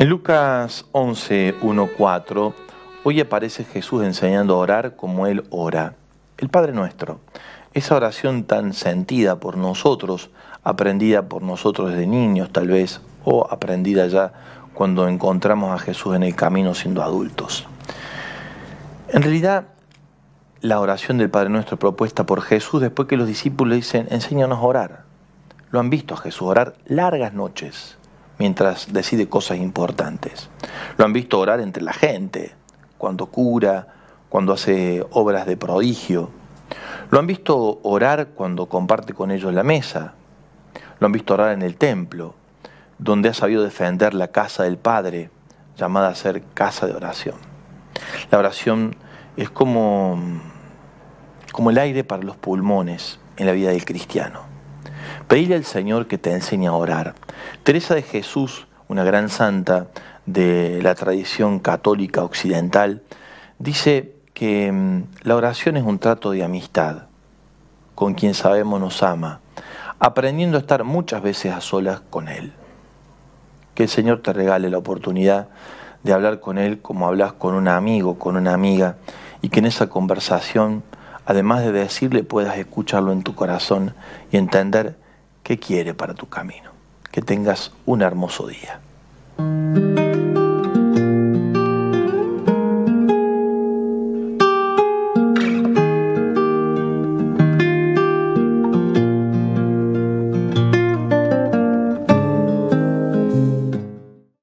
En Lucas 11, 1, 4, hoy aparece Jesús enseñando a orar como Él ora. El Padre Nuestro. Esa oración tan sentida por nosotros, aprendida por nosotros desde niños tal vez, o aprendida ya cuando encontramos a Jesús en el camino siendo adultos. En realidad, la oración del Padre Nuestro propuesta por Jesús después que los discípulos dicen, enséñanos a orar. Lo han visto a Jesús orar largas noches mientras decide cosas importantes. Lo han visto orar entre la gente, cuando cura, cuando hace obras de prodigio. Lo han visto orar cuando comparte con ellos la mesa. Lo han visto orar en el templo, donde ha sabido defender la casa del Padre, llamada a ser casa de oración. La oración es como, como el aire para los pulmones en la vida del cristiano. Pedirle al Señor que te enseñe a orar. Teresa de Jesús, una gran santa de la tradición católica occidental, dice que mm, la oración es un trato de amistad con quien sabemos nos ama, aprendiendo a estar muchas veces a solas con Él. Que el Señor te regale la oportunidad de hablar con Él como hablas con un amigo, con una amiga, y que en esa conversación, además de decirle, puedas escucharlo en tu corazón y entender qué quiere para tu camino. Que tengas un hermoso día.